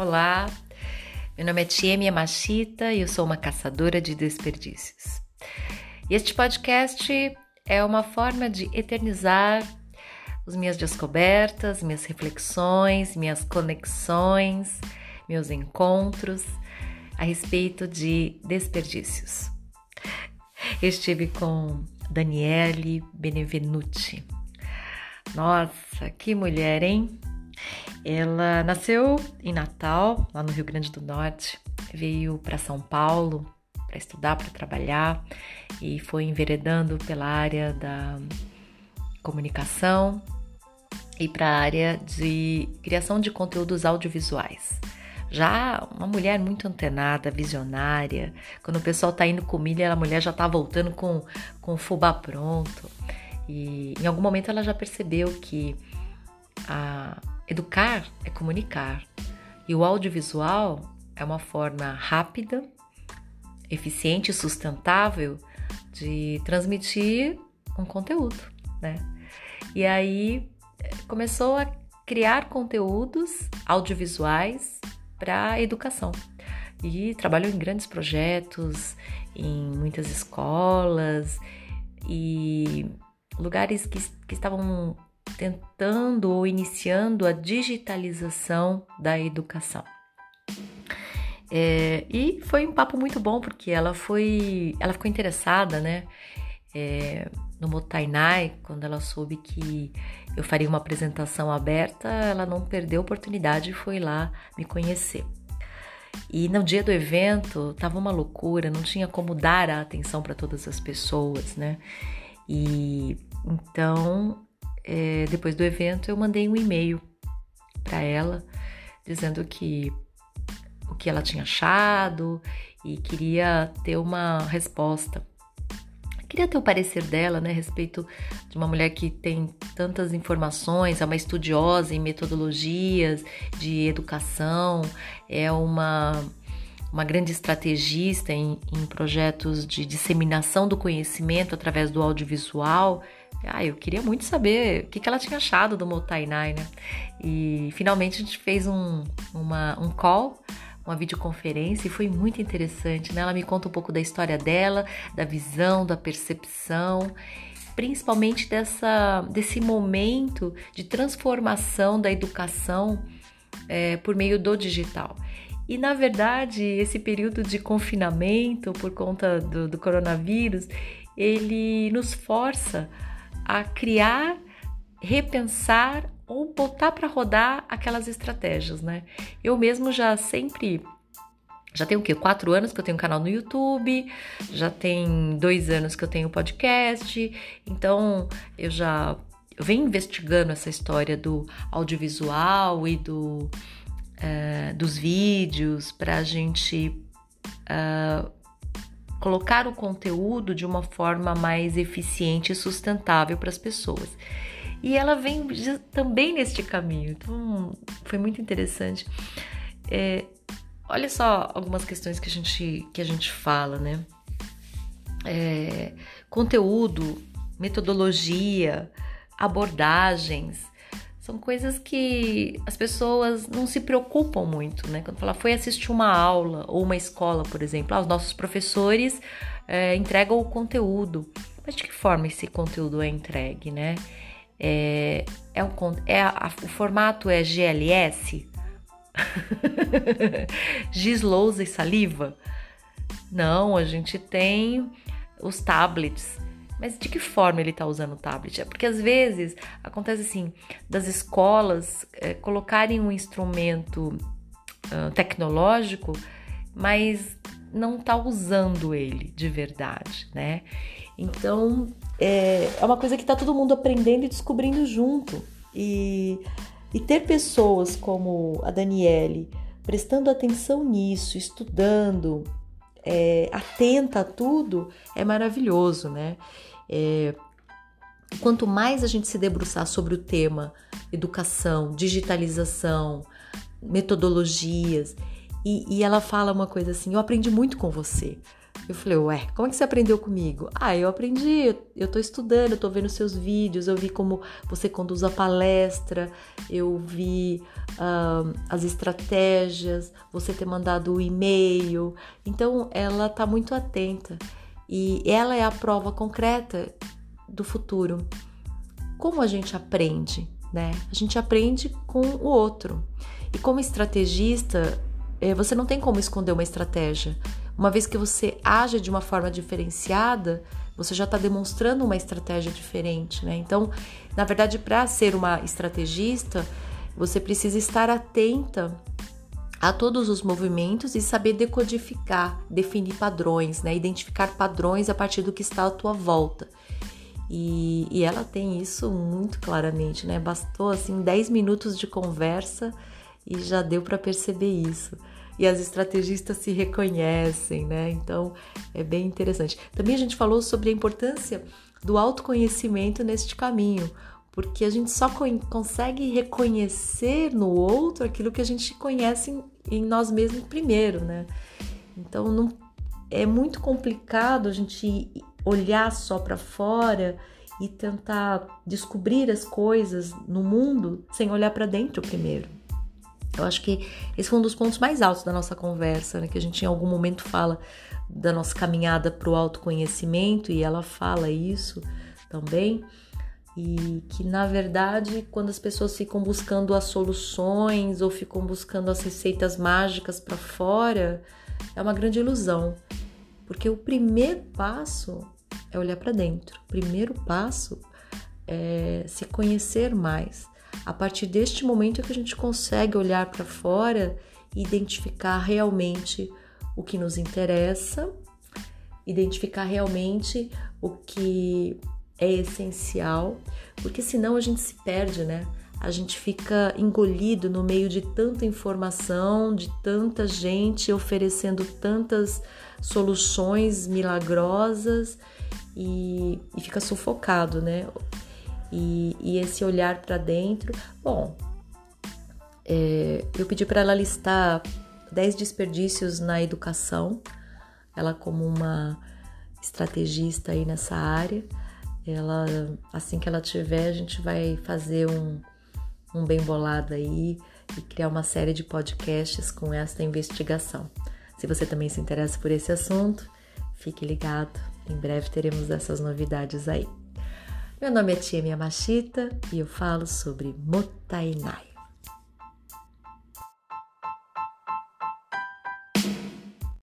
Olá, meu nome é Tieme Yamashita e eu sou uma caçadora de desperdícios. Este podcast é uma forma de eternizar as minhas descobertas, minhas reflexões, minhas conexões, meus encontros a respeito de desperdícios. Eu estive com Daniele Benevenuti. Nossa, que mulher, hein? Ela nasceu em Natal, lá no Rio Grande do Norte, veio para São Paulo para estudar, para trabalhar e foi enveredando pela área da comunicação e para a área de criação de conteúdos audiovisuais. Já uma mulher muito antenada, visionária. Quando o pessoal tá indo com milha, a mulher já tá voltando com, com o fubá pronto. E em algum momento ela já percebeu que a, Educar é comunicar e o audiovisual é uma forma rápida, eficiente e sustentável de transmitir um conteúdo, né? E aí começou a criar conteúdos audiovisuais para educação e trabalhou em grandes projetos, em muitas escolas e lugares que, que estavam tentando ou iniciando a digitalização da educação. É, e foi um papo muito bom porque ela foi, ela ficou interessada, né, é, no Motainai, quando ela soube que eu faria uma apresentação aberta, ela não perdeu a oportunidade e foi lá me conhecer. E no dia do evento tava uma loucura, não tinha como dar a atenção para todas as pessoas, né? E então é, depois do evento, eu mandei um e-mail para ela dizendo que o que ela tinha achado e queria ter uma resposta. Queria ter o parecer dela, né, a respeito de uma mulher que tem tantas informações, é uma estudiosa em metodologias de educação, é uma uma grande estrategista em, em projetos de disseminação do conhecimento através do audiovisual. Ah, eu queria muito saber o que, que ela tinha achado do Motainai, né? E finalmente a gente fez um, uma, um call, uma videoconferência e foi muito interessante, né? Ela me conta um pouco da história dela, da visão, da percepção, principalmente dessa, desse momento de transformação da educação é, por meio do digital. E na verdade, esse período de confinamento por conta do, do coronavírus, ele nos força a criar, repensar ou botar para rodar aquelas estratégias, né? Eu mesmo já sempre já tem o quê? Quatro anos que eu tenho um canal no YouTube, já tem dois anos que eu tenho podcast, então eu já venho investigando essa história do audiovisual e do, uh, dos vídeos para a gente uh, colocar o conteúdo de uma forma mais eficiente e sustentável para as pessoas. E ela vem também neste caminho, então foi muito interessante. É, olha só algumas questões que a gente, que a gente fala, né? É, conteúdo, metodologia, abordagens, são coisas que as pessoas não se preocupam muito, né? Quando fala foi assistir uma aula ou uma escola, por exemplo, ah, os nossos professores é, entregam o conteúdo. Mas de que forma esse conteúdo é entregue, né? É, é, o, é a, o formato é GLS? Giz, lousa e saliva? Não, a gente tem os tablets mas de que forma ele está usando o tablet? É porque às vezes acontece assim, das escolas é, colocarem um instrumento uh, tecnológico, mas não está usando ele de verdade, né? Então é, é uma coisa que está todo mundo aprendendo e descobrindo junto. E, e ter pessoas como a Daniele prestando atenção nisso, estudando, é, atenta a tudo, é maravilhoso, né? É, quanto mais a gente se debruçar sobre o tema educação, digitalização, metodologias, e, e ela fala uma coisa assim: eu aprendi muito com você. Eu falei, ué, como é que você aprendeu comigo? Ah, eu aprendi, eu tô estudando, eu tô vendo seus vídeos, eu vi como você conduz a palestra, eu vi uh, as estratégias, você ter mandado o e-mail. Então, ela tá muito atenta e ela é a prova concreta do futuro. Como a gente aprende, né? A gente aprende com o outro. E como estrategista, eh, você não tem como esconder uma estratégia. Uma vez que você age de uma forma diferenciada, você já está demonstrando uma estratégia diferente, né? Então, na verdade, para ser uma estrategista, você precisa estar atenta a todos os movimentos e saber decodificar, definir padrões, né? Identificar padrões a partir do que está à tua volta. E, e ela tem isso muito claramente, né? Bastou assim 10 minutos de conversa e já deu para perceber isso e as estrategistas se reconhecem, né? Então é bem interessante. Também a gente falou sobre a importância do autoconhecimento neste caminho, porque a gente só consegue reconhecer no outro aquilo que a gente conhece em, nós mesmos primeiro, né? Então não é muito complicado a gente olhar só para fora e tentar descobrir as coisas no mundo sem olhar para dentro primeiro. Eu acho que esse foi um dos pontos mais altos da nossa conversa, né? Que a gente em algum momento fala da nossa caminhada para o autoconhecimento e ela fala isso também. E que na verdade, quando as pessoas ficam buscando as soluções ou ficam buscando as receitas mágicas para fora, é uma grande ilusão. Porque o primeiro passo é olhar para dentro. O primeiro passo é se conhecer mais. A partir deste momento é que a gente consegue olhar para fora e identificar realmente o que nos interessa, identificar realmente o que é essencial, porque senão a gente se perde, né? A gente fica engolido no meio de tanta informação, de tanta gente oferecendo tantas soluções milagrosas e, e fica sufocado, né? E, e esse olhar para dentro. Bom, é, eu pedi para ela listar 10 desperdícios na educação, ela como uma estrategista aí nessa área. Ela, assim que ela tiver, a gente vai fazer um, um bem bolado aí e criar uma série de podcasts com esta investigação. Se você também se interessa por esse assunto, fique ligado. Em breve teremos essas novidades aí. Meu nome é Tia Miyamashita e eu falo sobre Motainai.